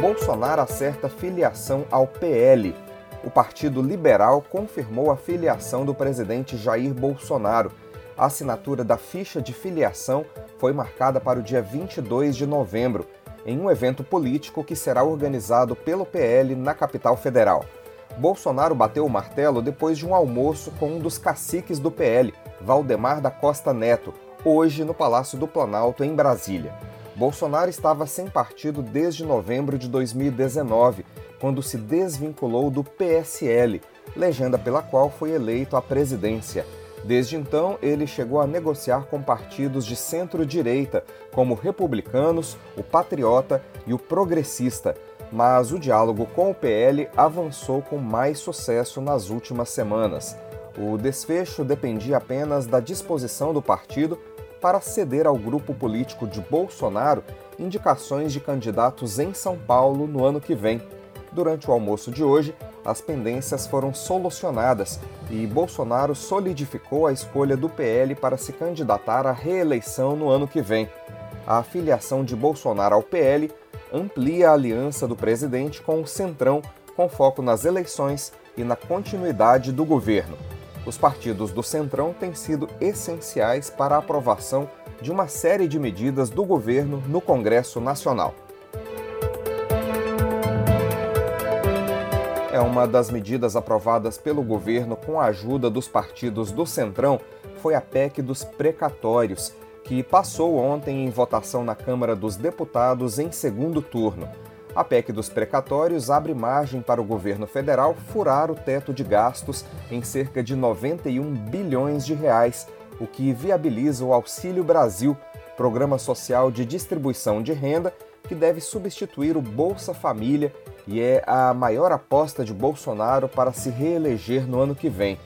Bolsonaro acerta filiação ao PL. O Partido Liberal confirmou a filiação do presidente Jair Bolsonaro. A assinatura da ficha de filiação foi marcada para o dia 22 de novembro, em um evento político que será organizado pelo PL na capital federal. Bolsonaro bateu o martelo depois de um almoço com um dos caciques do PL, Valdemar da Costa Neto, hoje no Palácio do Planalto, em Brasília. Bolsonaro estava sem partido desde novembro de 2019, quando se desvinculou do PSL, legenda pela qual foi eleito à presidência. Desde então, ele chegou a negociar com partidos de centro-direita, como Republicanos, o Patriota e o Progressista, mas o diálogo com o PL avançou com mais sucesso nas últimas semanas. O desfecho dependia apenas da disposição do partido para ceder ao grupo político de Bolsonaro indicações de candidatos em São Paulo no ano que vem. Durante o almoço de hoje, as pendências foram solucionadas e Bolsonaro solidificou a escolha do PL para se candidatar à reeleição no ano que vem. A afiliação de Bolsonaro ao PL amplia a aliança do presidente com o Centrão, com foco nas eleições e na continuidade do governo os partidos do Centrão têm sido essenciais para a aprovação de uma série de medidas do governo no Congresso Nacional. É uma das medidas aprovadas pelo governo com a ajuda dos partidos do Centrão foi a PEC dos precatórios, que passou ontem em votação na Câmara dos Deputados em segundo turno. A PEC dos precatórios abre margem para o governo federal furar o teto de gastos em cerca de 91 bilhões de reais, o que viabiliza o Auxílio Brasil, programa social de distribuição de renda que deve substituir o Bolsa Família e é a maior aposta de Bolsonaro para se reeleger no ano que vem.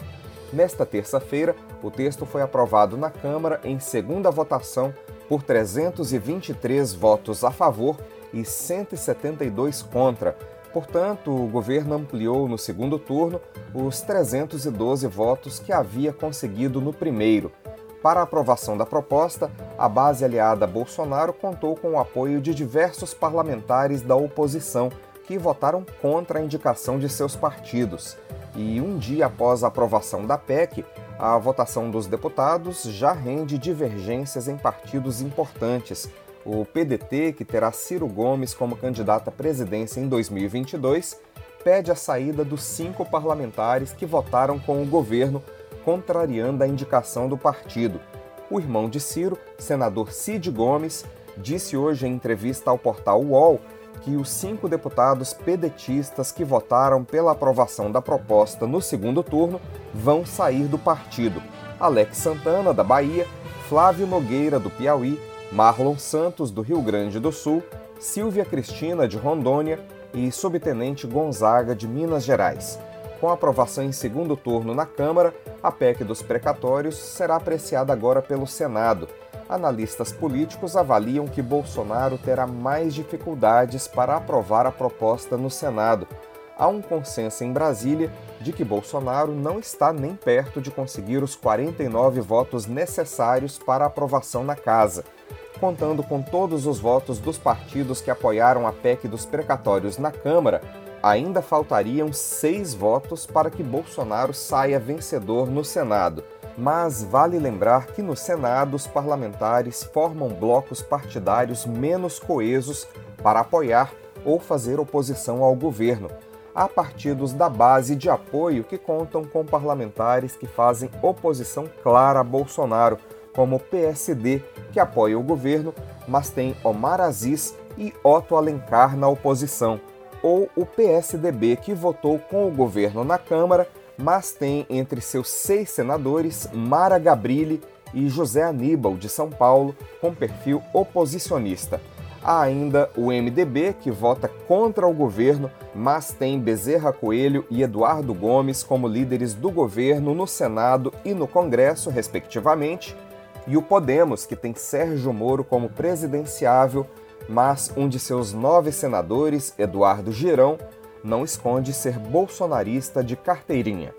Nesta terça-feira, o texto foi aprovado na Câmara em segunda votação por 323 votos a favor e 172 contra. Portanto, o governo ampliou no segundo turno os 312 votos que havia conseguido no primeiro. Para a aprovação da proposta, a base aliada Bolsonaro contou com o apoio de diversos parlamentares da oposição que votaram contra a indicação de seus partidos. E um dia após a aprovação da PEC, a votação dos deputados já rende divergências em partidos importantes, o PDT, que terá Ciro Gomes como candidato à presidência em 2022, pede a saída dos cinco parlamentares que votaram com o governo, contrariando a indicação do partido. O irmão de Ciro, senador Cid Gomes, disse hoje em entrevista ao portal UOL que os cinco deputados pedetistas que votaram pela aprovação da proposta no segundo turno vão sair do partido. Alex Santana, da Bahia, Flávio Nogueira, do Piauí, Marlon Santos, do Rio Grande do Sul, Silvia Cristina, de Rondônia e Subtenente Gonzaga, de Minas Gerais. Com aprovação em segundo turno na Câmara, a PEC dos precatórios será apreciada agora pelo Senado. Analistas políticos avaliam que Bolsonaro terá mais dificuldades para aprovar a proposta no Senado. Há um consenso em Brasília de que Bolsonaro não está nem perto de conseguir os 49 votos necessários para aprovação na Casa contando com todos os votos dos partidos que apoiaram a PEC dos precatórios na Câmara, ainda faltariam seis votos para que Bolsonaro saia vencedor no Senado. Mas vale lembrar que no Senado os parlamentares formam blocos partidários menos coesos para apoiar ou fazer oposição ao governo. Há partidos da base de apoio que contam com parlamentares que fazem oposição clara a Bolsonaro, como o PSD, que apoia o governo, mas tem Omar Aziz e Otto Alencar na oposição, ou o PSDB, que votou com o governo na Câmara, mas tem entre seus seis senadores Mara Gabrilli e José Aníbal, de São Paulo, com perfil oposicionista. Há ainda o MDB, que vota contra o governo, mas tem Bezerra Coelho e Eduardo Gomes como líderes do governo no Senado e no Congresso, respectivamente, e o Podemos, que tem Sérgio Moro como presidenciável, mas um de seus nove senadores, Eduardo Girão, não esconde ser bolsonarista de carteirinha.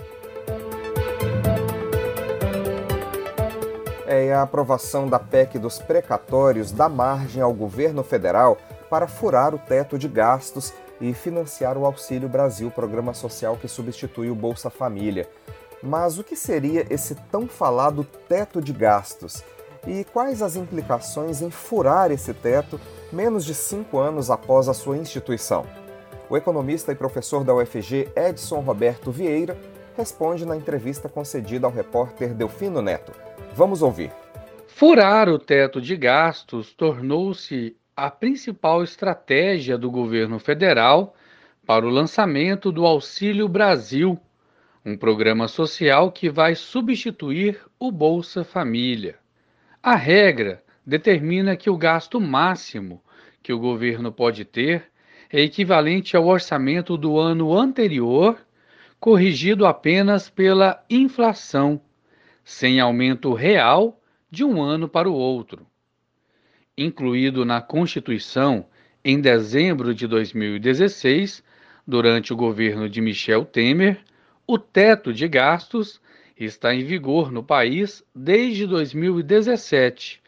é a aprovação da PEC dos precatórios dá margem ao governo federal para furar o teto de gastos e financiar o Auxílio Brasil, programa social que substitui o Bolsa Família. Mas o que seria esse tão falado teto de gastos? E quais as implicações em furar esse teto menos de cinco anos após a sua instituição? O economista e professor da UFG, Edson Roberto Vieira, responde na entrevista concedida ao repórter Delfino Neto. Vamos ouvir. Furar o teto de gastos tornou-se a principal estratégia do governo federal para o lançamento do Auxílio Brasil, um programa social que vai substituir o Bolsa Família. A regra determina que o gasto máximo que o governo pode ter é equivalente ao orçamento do ano anterior, corrigido apenas pela inflação sem aumento real de um ano para o outro. Incluído na Constituição em dezembro de 2016, durante o governo de Michel Temer, o teto de gastos está em vigor no país desde 2017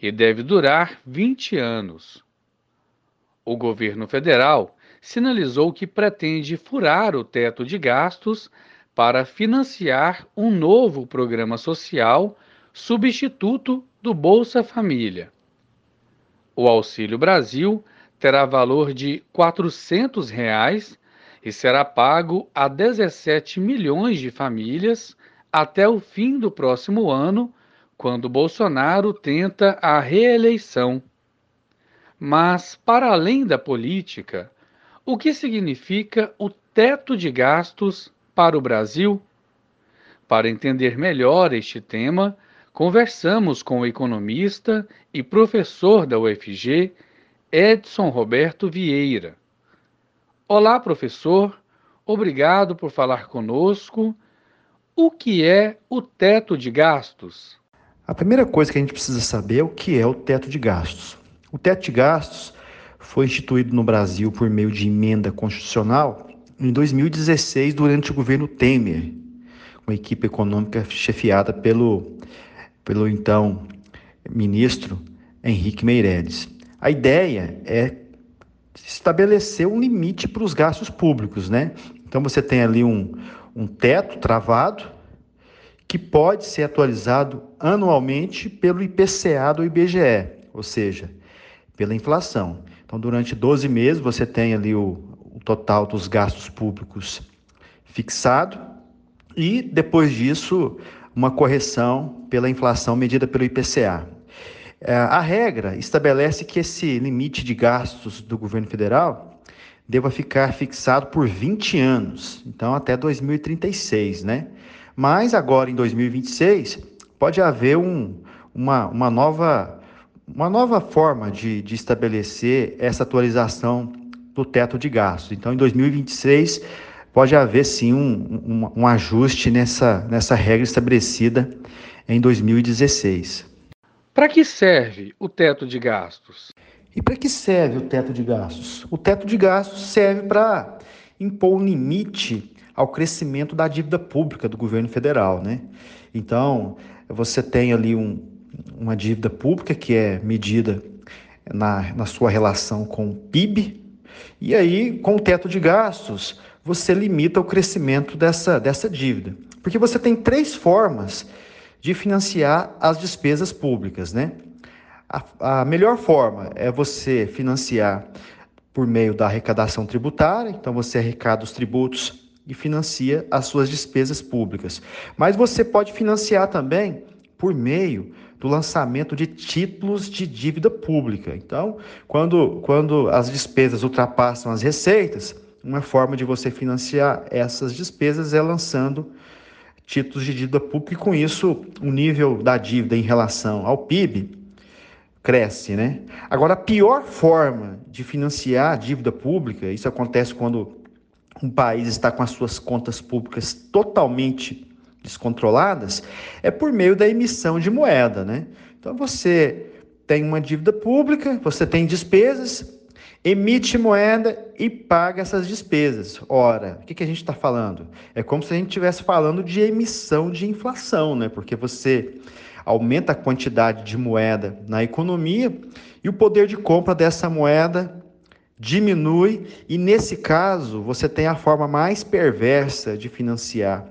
e deve durar 20 anos. O governo federal sinalizou que pretende furar o teto de gastos para financiar um novo programa social substituto do Bolsa Família. O Auxílio Brasil terá valor de 400 reais e será pago a 17 milhões de famílias até o fim do próximo ano, quando Bolsonaro tenta a reeleição. Mas, para além da política, o que significa o teto de gastos para o Brasil? Para entender melhor este tema, conversamos com o economista e professor da UFG, Edson Roberto Vieira. Olá, professor, obrigado por falar conosco. O que é o teto de gastos? A primeira coisa que a gente precisa saber é o que é o teto de gastos. O teto de gastos foi instituído no Brasil por meio de emenda constitucional em 2016, durante o governo Temer, uma equipe econômica chefiada pelo, pelo então ministro Henrique Meirelles. A ideia é estabelecer um limite para os gastos públicos, né? Então você tem ali um, um teto travado que pode ser atualizado anualmente pelo IPCA do IBGE, ou seja, pela inflação. Então, durante 12 meses, você tem ali o, total dos gastos públicos fixado e, depois disso, uma correção pela inflação medida pelo IPCA. É, a regra estabelece que esse limite de gastos do governo federal deva ficar fixado por 20 anos, então até 2036, né? Mas agora em 2026 pode haver um, uma, uma, nova, uma nova forma de, de estabelecer essa atualização do teto de gastos. Então, em 2026, pode haver sim um, um, um ajuste nessa, nessa regra estabelecida em 2016. Para que serve o teto de gastos? E para que serve o teto de gastos? O teto de gastos serve para impor um limite ao crescimento da dívida pública do governo federal, né? Então, você tem ali um, uma dívida pública que é medida na, na sua relação com o PIB, e aí, com o teto de gastos, você limita o crescimento dessa, dessa dívida. Porque você tem três formas de financiar as despesas públicas, né? A, a melhor forma é você financiar por meio da arrecadação tributária, então você arrecada os tributos e financia as suas despesas públicas. Mas você pode financiar também por meio do lançamento de títulos de dívida pública. Então, quando, quando as despesas ultrapassam as receitas, uma forma de você financiar essas despesas é lançando títulos de dívida pública e com isso o nível da dívida em relação ao PIB cresce, né? Agora, a pior forma de financiar a dívida pública, isso acontece quando um país está com as suas contas públicas totalmente descontroladas, é por meio da emissão de moeda, né? Então, você tem uma dívida pública, você tem despesas, emite moeda e paga essas despesas. Ora, o que, que a gente está falando? É como se a gente estivesse falando de emissão de inflação, né? Porque você aumenta a quantidade de moeda na economia e o poder de compra dessa moeda diminui, e nesse caso você tem a forma mais perversa de financiar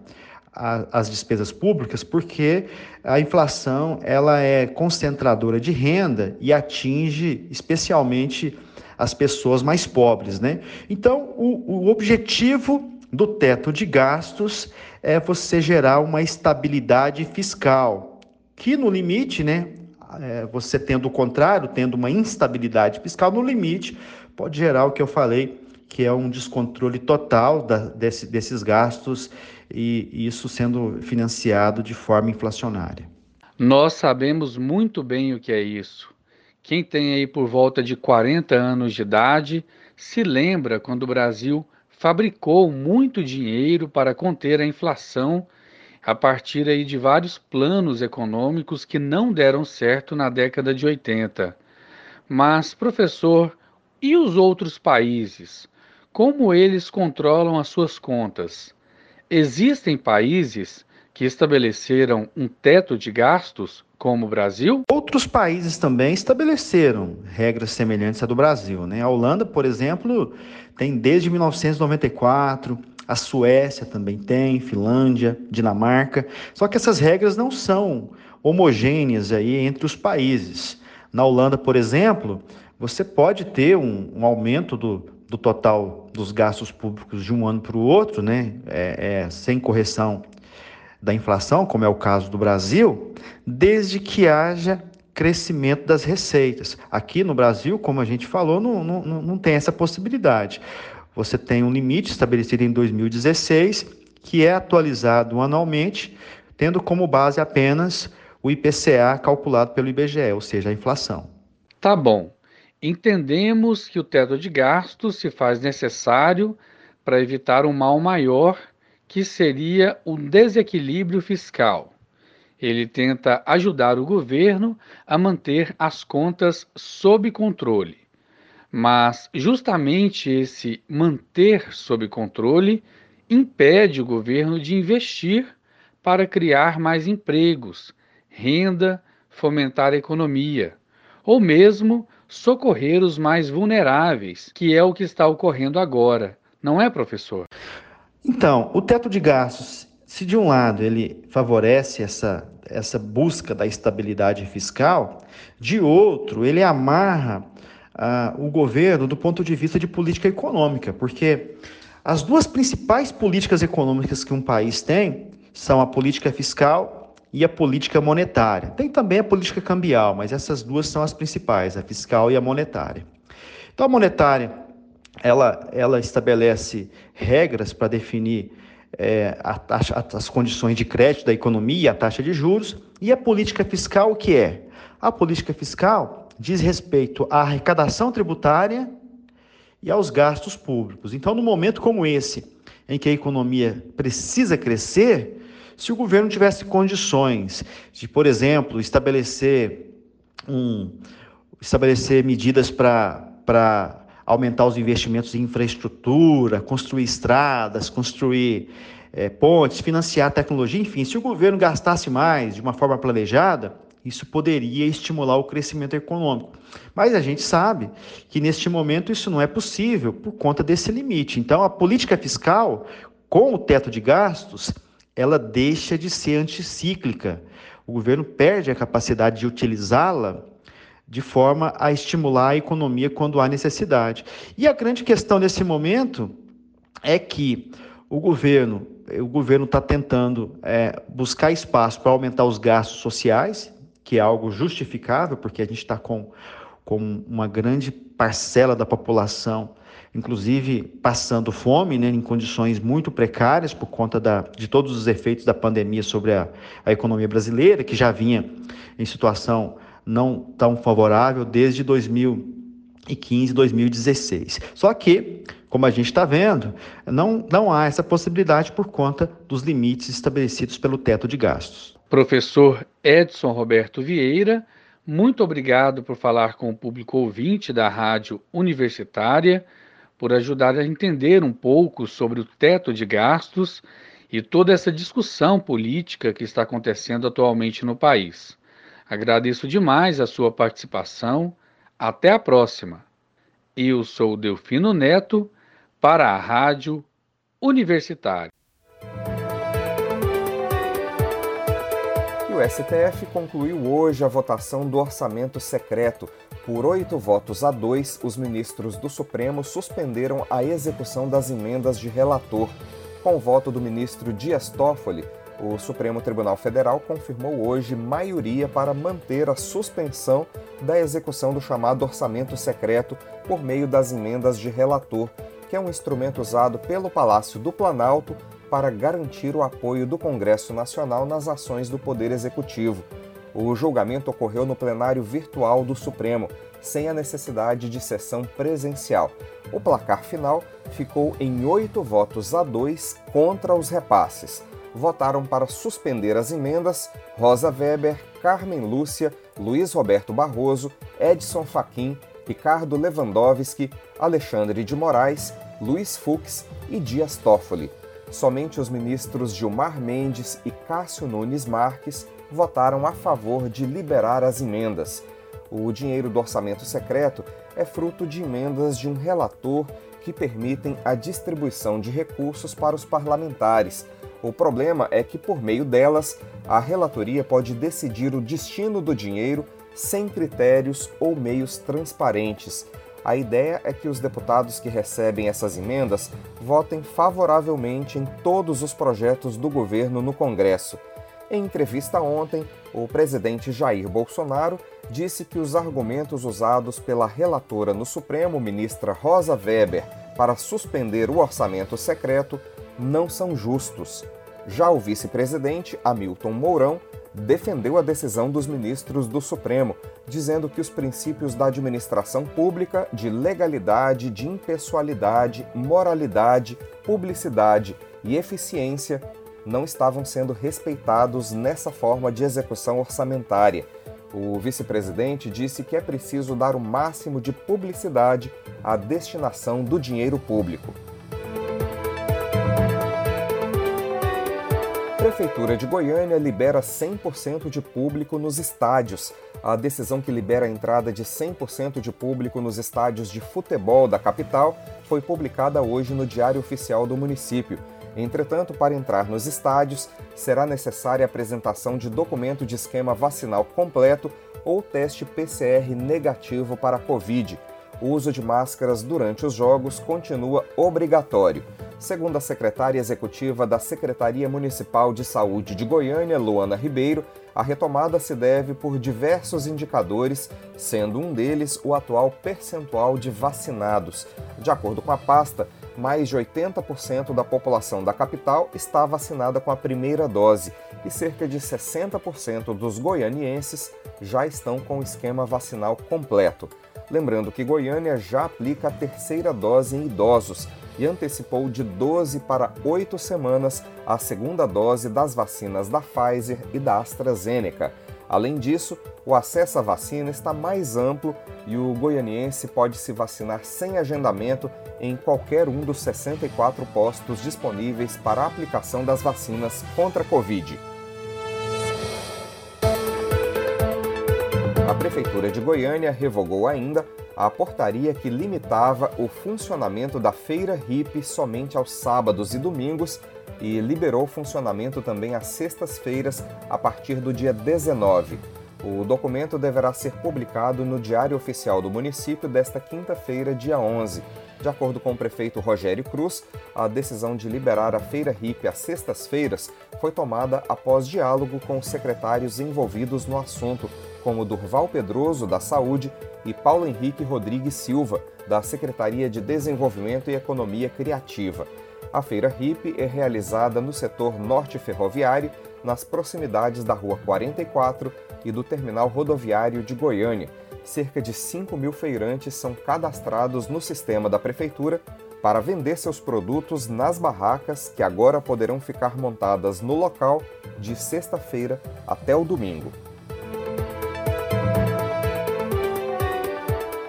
a, as despesas públicas, porque a inflação ela é concentradora de renda e atinge especialmente as pessoas mais pobres, né? Então, o, o objetivo do teto de gastos é você gerar uma estabilidade fiscal, que no limite, né, é, você tendo o contrário, tendo uma instabilidade fiscal, no limite pode gerar o que eu falei, que é um descontrole total da, desse, desses gastos e isso sendo financiado de forma inflacionária. Nós sabemos muito bem o que é isso. Quem tem aí por volta de 40 anos de idade se lembra quando o Brasil fabricou muito dinheiro para conter a inflação a partir aí de vários planos econômicos que não deram certo na década de 80. Mas, professor, e os outros países? Como eles controlam as suas contas? Existem países que estabeleceram um teto de gastos, como o Brasil? Outros países também estabeleceram regras semelhantes à do Brasil. Né? A Holanda, por exemplo, tem desde 1994 a Suécia também tem, Finlândia, Dinamarca. Só que essas regras não são homogêneas aí entre os países. Na Holanda, por exemplo, você pode ter um, um aumento do, do total dos gastos públicos de um ano para o outro, né? É, é, sem correção da inflação, como é o caso do Brasil, desde que haja crescimento das receitas. Aqui no Brasil, como a gente falou, não, não, não tem essa possibilidade você tem um limite estabelecido em 2016, que é atualizado anualmente, tendo como base apenas o IPCA calculado pelo IBGE, ou seja, a inflação. Tá bom. Entendemos que o teto de gastos se faz necessário para evitar um mal maior, que seria o desequilíbrio fiscal. Ele tenta ajudar o governo a manter as contas sob controle. Mas justamente esse manter sob controle impede o governo de investir para criar mais empregos, renda, fomentar a economia, ou mesmo socorrer os mais vulneráveis, que é o que está ocorrendo agora, não é, professor? Então, o teto de gastos, se de um lado ele favorece essa, essa busca da estabilidade fiscal, de outro, ele amarra ah, o governo do ponto de vista de política econômica, porque as duas principais políticas econômicas que um país tem são a política fiscal e a política monetária. Tem também a política cambial, mas essas duas são as principais, a fiscal e a monetária. Então, a monetária ela, ela estabelece regras para definir é, a taxa, as condições de crédito da economia, a taxa de juros, e a política fiscal, o que é? A política fiscal diz respeito à arrecadação tributária e aos gastos públicos. Então, num momento como esse, em que a economia precisa crescer, se o governo tivesse condições de, por exemplo, estabelecer um, estabelecer medidas para aumentar os investimentos em infraestrutura, construir estradas, construir é, pontes, financiar tecnologia, enfim, se o governo gastasse mais de uma forma planejada, isso poderia estimular o crescimento econômico. Mas a gente sabe que neste momento isso não é possível por conta desse limite. Então, a política fiscal, com o teto de gastos, ela deixa de ser anticíclica. O governo perde a capacidade de utilizá-la de forma a estimular a economia quando há necessidade. E a grande questão nesse momento é que o governo o governo está tentando é, buscar espaço para aumentar os gastos sociais, que é algo justificável, porque a gente está com, com uma grande parcela da população, inclusive passando fome, né, em condições muito precárias por conta da, de todos os efeitos da pandemia sobre a, a economia brasileira, que já vinha em situação não tão favorável desde 2015, 2016. Só que, como a gente está vendo, não, não há essa possibilidade por conta dos limites estabelecidos pelo teto de gastos. Professor Edson Roberto Vieira, muito obrigado por falar com o público ouvinte da Rádio Universitária, por ajudar a entender um pouco sobre o teto de gastos e toda essa discussão política que está acontecendo atualmente no país. Agradeço demais a sua participação. Até a próxima. Eu sou Delfino Neto para a Rádio Universitária. E o STF concluiu hoje a votação do orçamento secreto. Por oito votos a dois, os ministros do Supremo suspenderam a execução das emendas de relator. Com o voto do ministro Dias Toffoli, o Supremo Tribunal Federal confirmou hoje maioria para manter a suspensão da execução do chamado orçamento secreto por meio das emendas de relator, que é um instrumento usado pelo Palácio do Planalto para garantir o apoio do Congresso Nacional nas ações do Poder Executivo. O julgamento ocorreu no plenário virtual do Supremo, sem a necessidade de sessão presencial. O placar final ficou em oito votos a dois contra os repasses. Votaram para suspender as emendas Rosa Weber, Carmen Lúcia, Luiz Roberto Barroso, Edson Fachin, Ricardo Lewandowski, Alexandre de Moraes, Luiz Fux e Dias Toffoli somente os ministros Gilmar Mendes e Cássio Nunes Marques votaram a favor de liberar as emendas. O dinheiro do orçamento secreto é fruto de emendas de um relator que permitem a distribuição de recursos para os parlamentares. O problema é que, por meio delas, a relatoria pode decidir o destino do dinheiro sem critérios ou meios transparentes. A ideia é que os deputados que recebem essas emendas votem favoravelmente em todos os projetos do governo no Congresso. Em entrevista ontem, o presidente Jair Bolsonaro disse que os argumentos usados pela relatora no Supremo, ministra Rosa Weber, para suspender o orçamento secreto não são justos. Já o vice-presidente, Hamilton Mourão, defendeu a decisão dos ministros do Supremo, dizendo que os princípios da administração pública de legalidade, de impessoalidade, moralidade, publicidade e eficiência não estavam sendo respeitados nessa forma de execução orçamentária. O vice-presidente disse que é preciso dar o máximo de publicidade à destinação do dinheiro público. Prefeitura de Goiânia libera 100% de público nos estádios. A decisão que libera a entrada de 100% de público nos estádios de futebol da capital foi publicada hoje no Diário Oficial do município. Entretanto, para entrar nos estádios, será necessária a apresentação de documento de esquema vacinal completo ou teste PCR negativo para a Covid. O uso de máscaras durante os jogos continua obrigatório. Segundo a secretária executiva da Secretaria Municipal de Saúde de Goiânia, Luana Ribeiro, a retomada se deve por diversos indicadores, sendo um deles o atual percentual de vacinados. De acordo com a pasta, mais de 80% da população da capital está vacinada com a primeira dose e cerca de 60% dos goianienses já estão com o esquema vacinal completo. Lembrando que Goiânia já aplica a terceira dose em idosos e antecipou de 12 para 8 semanas a segunda dose das vacinas da Pfizer e da AstraZeneca. Além disso, o acesso à vacina está mais amplo e o goianiense pode se vacinar sem agendamento em qualquer um dos 64 postos disponíveis para a aplicação das vacinas contra a Covid. A Prefeitura de Goiânia revogou ainda a portaria que limitava o funcionamento da feira hippie somente aos sábados e domingos e liberou funcionamento também às sextas-feiras a partir do dia 19. O documento deverá ser publicado no Diário Oficial do município desta quinta-feira, dia 11. De acordo com o prefeito Rogério Cruz, a decisão de liberar a feira hippie às sextas-feiras foi tomada após diálogo com os secretários envolvidos no assunto, como Durval Pedroso, da Saúde, e Paulo Henrique Rodrigues Silva, da Secretaria de Desenvolvimento e Economia Criativa. A feira HIP é realizada no setor norte ferroviário, nas proximidades da Rua 44, e do terminal rodoviário de Goiânia. Cerca de 5 mil feirantes são cadastrados no sistema da Prefeitura para vender seus produtos nas barracas que agora poderão ficar montadas no local de sexta-feira até o domingo.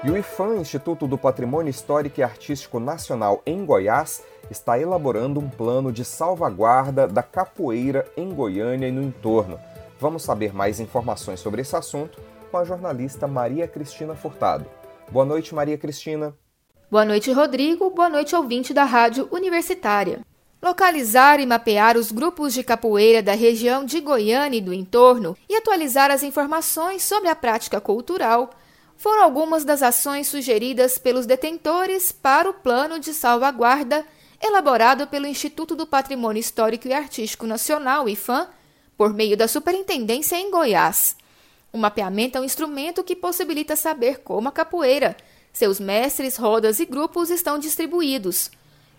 E o IFAM, Instituto do Patrimônio Histórico e Artístico Nacional em Goiás, está elaborando um plano de salvaguarda da capoeira em Goiânia e no entorno. Vamos saber mais informações sobre esse assunto com a jornalista Maria Cristina Furtado. Boa noite, Maria Cristina. Boa noite, Rodrigo. Boa noite, ouvinte da Rádio Universitária. Localizar e mapear os grupos de capoeira da região de Goiânia e do entorno e atualizar as informações sobre a prática cultural foram algumas das ações sugeridas pelos detentores para o Plano de Salvaguarda elaborado pelo Instituto do Patrimônio Histórico e Artístico Nacional, IFAM, por meio da Superintendência em Goiás. O mapeamento é um instrumento que possibilita saber como a capoeira, seus mestres, rodas e grupos estão distribuídos.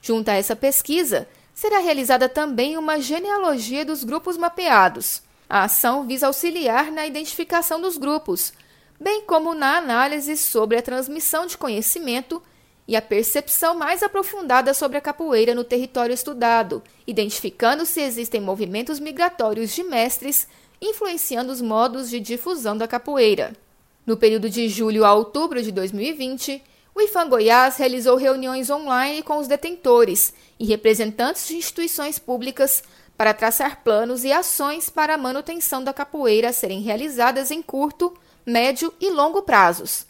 Junto a essa pesquisa, será realizada também uma genealogia dos grupos mapeados. A ação visa auxiliar na identificação dos grupos, bem como na análise sobre a transmissão de conhecimento e a percepção mais aprofundada sobre a capoeira no território estudado, identificando se existem movimentos migratórios de mestres influenciando os modos de difusão da capoeira. No período de julho a outubro de 2020, o IFAM Goiás realizou reuniões online com os detentores e representantes de instituições públicas para traçar planos e ações para a manutenção da capoeira serem realizadas em curto, médio e longo prazos.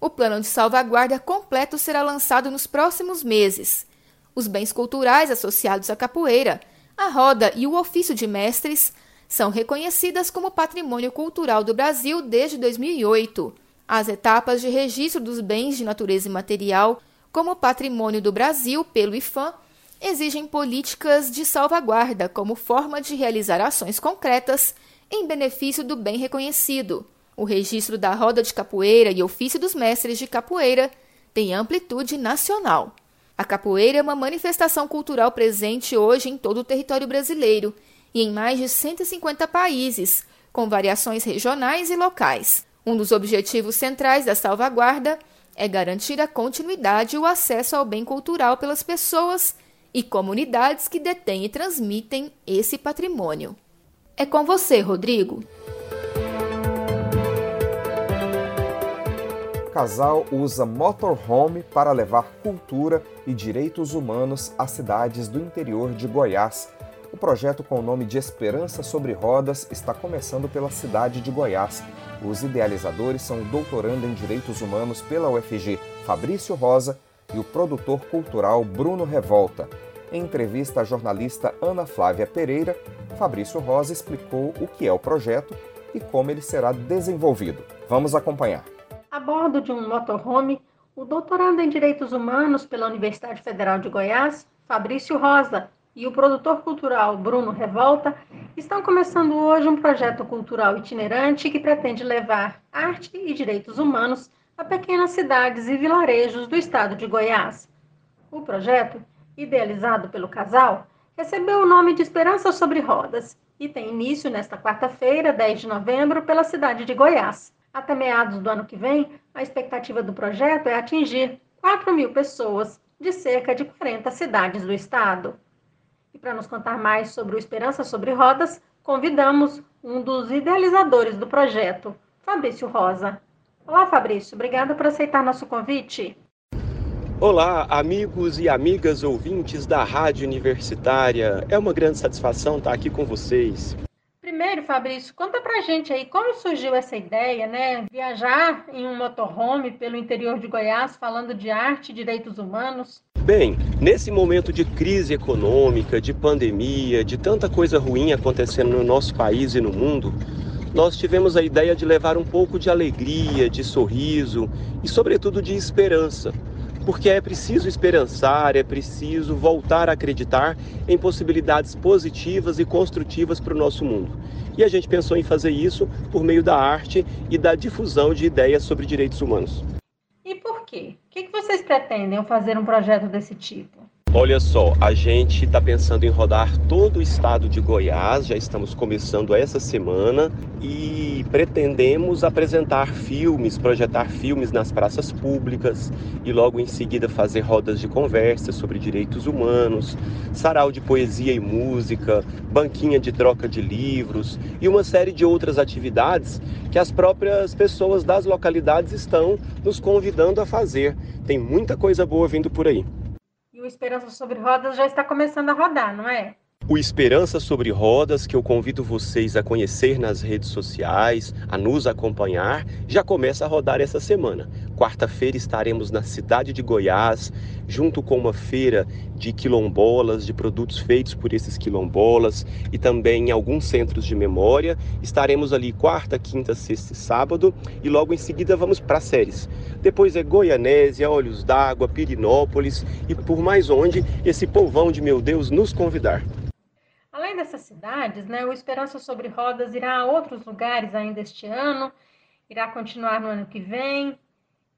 O plano de salvaguarda completo será lançado nos próximos meses. Os bens culturais associados à capoeira, a roda e o ofício de mestres são reconhecidas como patrimônio cultural do Brasil desde 2008. As etapas de registro dos bens de natureza imaterial como patrimônio do Brasil pelo IFAM exigem políticas de salvaguarda como forma de realizar ações concretas em benefício do bem reconhecido. O registro da roda de capoeira e ofício dos mestres de capoeira tem amplitude nacional. A capoeira é uma manifestação cultural presente hoje em todo o território brasileiro e em mais de 150 países, com variações regionais e locais. Um dos objetivos centrais da salvaguarda é garantir a continuidade e o acesso ao bem cultural pelas pessoas e comunidades que detêm e transmitem esse patrimônio. É com você, Rodrigo. Casal usa motorhome para levar cultura e direitos humanos às cidades do interior de Goiás. O projeto com o nome de Esperança sobre Rodas está começando pela cidade de Goiás. Os idealizadores são o doutorando em Direitos Humanos pela UFG, Fabrício Rosa, e o produtor cultural Bruno Revolta. Em entrevista à jornalista Ana Flávia Pereira, Fabrício Rosa explicou o que é o projeto e como ele será desenvolvido. Vamos acompanhar. A bordo de um motorhome, o doutorando em Direitos Humanos pela Universidade Federal de Goiás, Fabrício Rosa, e o produtor cultural Bruno Revolta estão começando hoje um projeto cultural itinerante que pretende levar arte e direitos humanos a pequenas cidades e vilarejos do estado de Goiás. O projeto, idealizado pelo casal, recebeu o nome de Esperança sobre Rodas e tem início nesta quarta-feira, 10 de novembro, pela cidade de Goiás. Até meados do ano que vem, a expectativa do projeto é atingir 4 mil pessoas de cerca de 40 cidades do estado. E para nos contar mais sobre o Esperança sobre Rodas, convidamos um dos idealizadores do projeto, Fabrício Rosa. Olá, Fabrício, obrigada por aceitar nosso convite. Olá, amigos e amigas ouvintes da Rádio Universitária. É uma grande satisfação estar aqui com vocês. Primeiro, Fabrício, conta pra gente aí como surgiu essa ideia, né? Viajar em um motorhome pelo interior de Goiás falando de arte e direitos humanos. Bem, nesse momento de crise econômica, de pandemia, de tanta coisa ruim acontecendo no nosso país e no mundo, nós tivemos a ideia de levar um pouco de alegria, de sorriso e, sobretudo, de esperança porque é preciso esperançar, é preciso voltar a acreditar em possibilidades positivas e construtivas para o nosso mundo. E a gente pensou em fazer isso por meio da arte e da difusão de ideias sobre direitos humanos. E por quê? O que vocês pretendem fazer um projeto desse tipo? Olha só, a gente está pensando em rodar todo o estado de Goiás, já estamos começando essa semana e pretendemos apresentar filmes, projetar filmes nas praças públicas e logo em seguida fazer rodas de conversa sobre direitos humanos, sarau de poesia e música, banquinha de troca de livros e uma série de outras atividades que as próprias pessoas das localidades estão nos convidando a fazer. Tem muita coisa boa vindo por aí. Esperança sobre Rodas já está começando a rodar, não é? O Esperança sobre Rodas, que eu convido vocês a conhecer nas redes sociais, a nos acompanhar, já começa a rodar essa semana. Quarta-feira estaremos na cidade de Goiás, junto com uma feira de quilombolas, de produtos feitos por esses quilombolas e também em alguns centros de memória. Estaremos ali quarta, quinta, sexta e sábado e logo em seguida vamos para séries. Depois é Goianésia, Olhos d'Água, Pirinópolis e por mais onde esse povão de meu Deus nos convidar. Além dessas cidades, né, o Esperança sobre Rodas irá a outros lugares ainda este ano, irá continuar no ano que vem.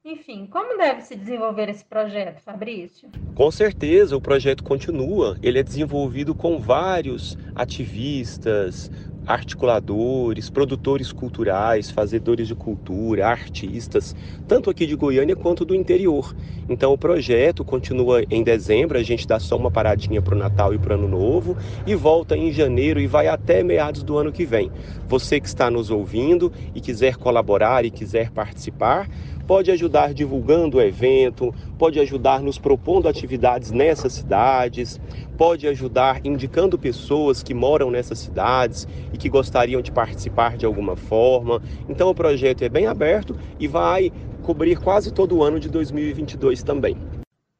Enfim, como deve se desenvolver esse projeto, Fabrício? Com certeza, o projeto continua. Ele é desenvolvido com vários ativistas, articuladores, produtores culturais, fazedores de cultura, artistas, tanto aqui de Goiânia quanto do interior. Então o projeto continua em dezembro, a gente dá só uma paradinha para o Natal e para o Ano Novo e volta em janeiro e vai até meados do ano que vem. Você que está nos ouvindo e quiser colaborar e quiser participar, pode ajudar divulgando o evento, pode ajudar nos propondo atividades nessas cidades, pode ajudar indicando pessoas que moram nessas cidades e que gostariam de participar de alguma forma. Então o projeto é bem aberto e vai cobrir quase todo o ano de 2022 também.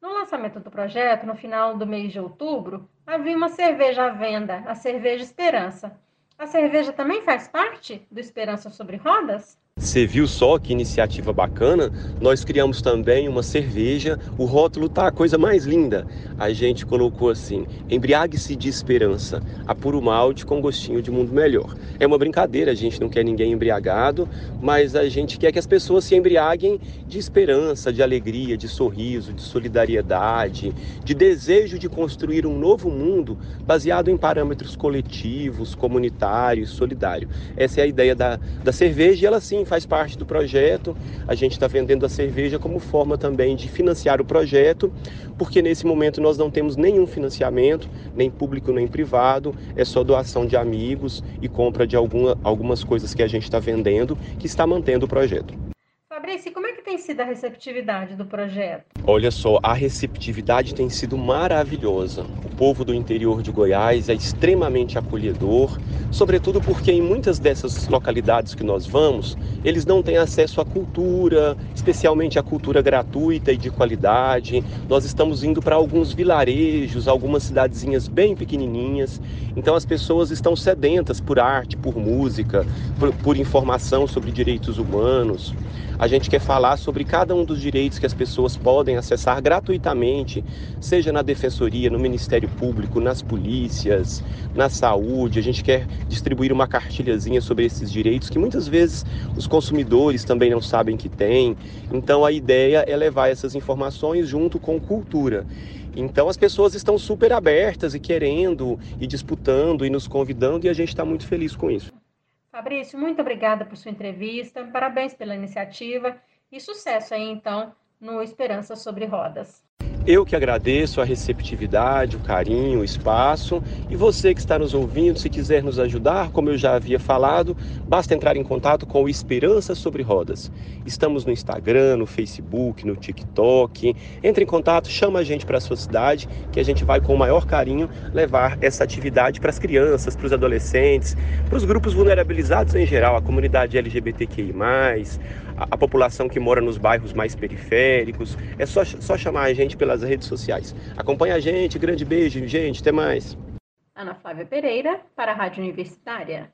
No lançamento do projeto, no final do mês de outubro, havia uma cerveja à venda, a Cerveja Esperança. A cerveja também faz parte do Esperança sobre Rodas? Você viu só que iniciativa bacana? Nós criamos também uma cerveja. O rótulo tá a coisa mais linda. A gente colocou assim: embriague-se de esperança, apuro malte com gostinho de mundo melhor. É uma brincadeira, a gente não quer ninguém embriagado, mas a gente quer que as pessoas se embriaguem de esperança, de alegria, de sorriso, de solidariedade, de desejo de construir um novo mundo baseado em parâmetros coletivos, comunitários, solidários. Essa é a ideia da, da cerveja e ela sim faz parte do projeto. A gente está vendendo a cerveja como forma também de financiar o projeto, porque nesse momento nós não temos nenhum financiamento, nem público nem privado, é só doação de amigos e compra de alguma, algumas coisas que a gente está vendendo que está mantendo o projeto. Fabrício, como é tem sido a receptividade do projeto? Olha só, a receptividade tem sido maravilhosa. O povo do interior de Goiás é extremamente acolhedor, sobretudo porque em muitas dessas localidades que nós vamos, eles não têm acesso à cultura, especialmente à cultura gratuita e de qualidade. Nós estamos indo para alguns vilarejos, algumas cidadezinhas bem pequenininhas. Então as pessoas estão sedentas por arte, por música, por, por informação sobre direitos humanos. A gente quer falar sobre cada um dos direitos que as pessoas podem acessar gratuitamente, seja na defensoria, no Ministério Público, nas polícias, na saúde. A gente quer distribuir uma cartilhazinha sobre esses direitos que muitas vezes os consumidores também não sabem que têm. Então a ideia é levar essas informações junto com cultura. Então as pessoas estão super abertas e querendo e disputando e nos convidando e a gente está muito feliz com isso. Fabrício, muito obrigada por sua entrevista, parabéns pela iniciativa e sucesso aí então no Esperança sobre Rodas. Eu que agradeço a receptividade, o carinho, o espaço. E você que está nos ouvindo, se quiser nos ajudar, como eu já havia falado, basta entrar em contato com o Esperança sobre Rodas. Estamos no Instagram, no Facebook, no TikTok. Entre em contato, chama a gente para a sua cidade, que a gente vai com o maior carinho levar essa atividade para as crianças, para os adolescentes, para os grupos vulnerabilizados em geral, a comunidade LGBTQI, a, a população que mora nos bairros mais periféricos. É só, só chamar a gente pelas redes sociais. Acompanhe a gente, grande beijo, gente, até mais. Ana Flávia Pereira, para a Rádio Universitária.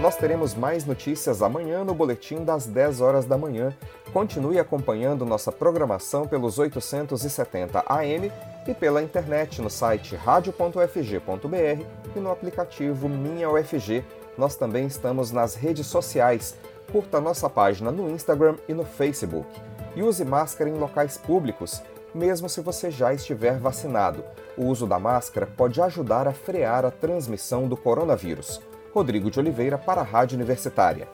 Nós teremos mais notícias amanhã no boletim das 10 horas da manhã. Continue acompanhando nossa programação pelos 870 AM e pela internet no site radio.fg.br e no aplicativo Minha UFG. Nós também estamos nas redes sociais. Curta nossa página no Instagram e no Facebook. E use máscara em locais públicos, mesmo se você já estiver vacinado. O uso da máscara pode ajudar a frear a transmissão do coronavírus. Rodrigo de Oliveira para a Rádio Universitária.